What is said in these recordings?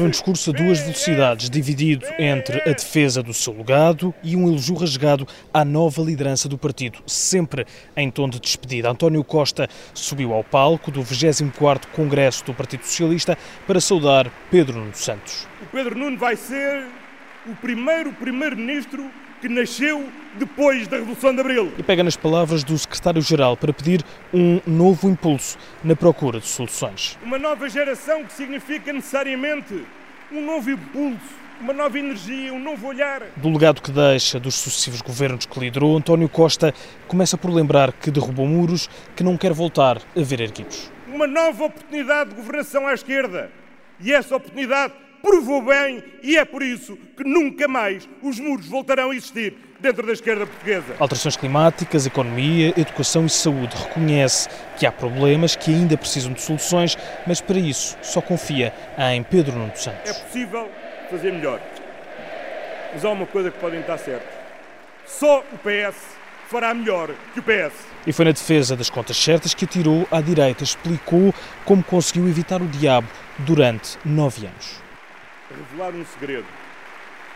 Num discurso a duas velocidades, dividido entre a defesa do seu legado e um elogio rasgado à nova liderança do partido, sempre em tom de despedida. António Costa subiu ao palco do 24º Congresso do Partido Socialista para saudar Pedro Nuno Santos. O Pedro Nuno vai ser o primeiro primeiro-ministro que nasceu depois da Revolução de Abril. E pega nas palavras do secretário-geral para pedir um novo impulso na procura de soluções. Uma nova geração que significa necessariamente um novo impulso, uma nova energia, um novo olhar. Do legado que deixa dos sucessivos governos que liderou, António Costa começa por lembrar que derrubou muros que não quer voltar a ver erguidos. Uma nova oportunidade de governação à esquerda. E essa oportunidade provou bem e é por isso que nunca mais os muros voltarão a existir dentro da esquerda portuguesa. Alterações climáticas, economia, educação e saúde. Reconhece que há problemas que ainda precisam de soluções, mas para isso só confia em Pedro Nuno Santos. É possível fazer melhor. Mas há uma coisa que podem estar certos. Só o PS fará melhor que o PS. E foi na defesa das contas certas que atirou à direita, explicou como conseguiu evitar o diabo durante nove anos revelar um segredo,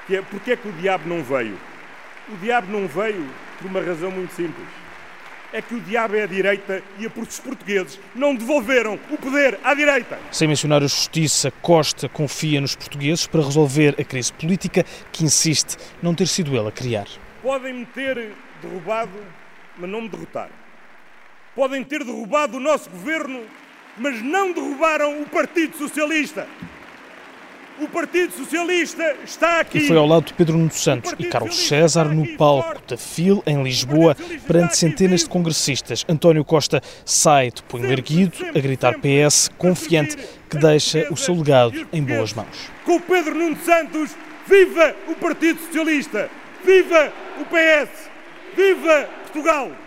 que é porque é que o diabo não veio. O diabo não veio por uma razão muito simples. É que o diabo é a direita e os portugueses não devolveram o poder à direita. Sem mencionar a justiça, Costa confia nos portugueses para resolver a crise política que insiste não ter sido ele a criar. Podem-me ter derrubado, mas não me derrotaram. Podem ter derrubado o nosso governo, mas não derrubaram o Partido Socialista. O Partido Socialista está aqui. E foi ao lado de Pedro Nuno Santos e Carlos César no palco da FIL, em Lisboa, perante centenas de congressistas. António Costa sai de punho erguido, a gritar PS, confiante que deixa o seu legado em boas mãos. Com Pedro Nuno Santos, viva o Partido Socialista! Viva o PS! Viva Portugal!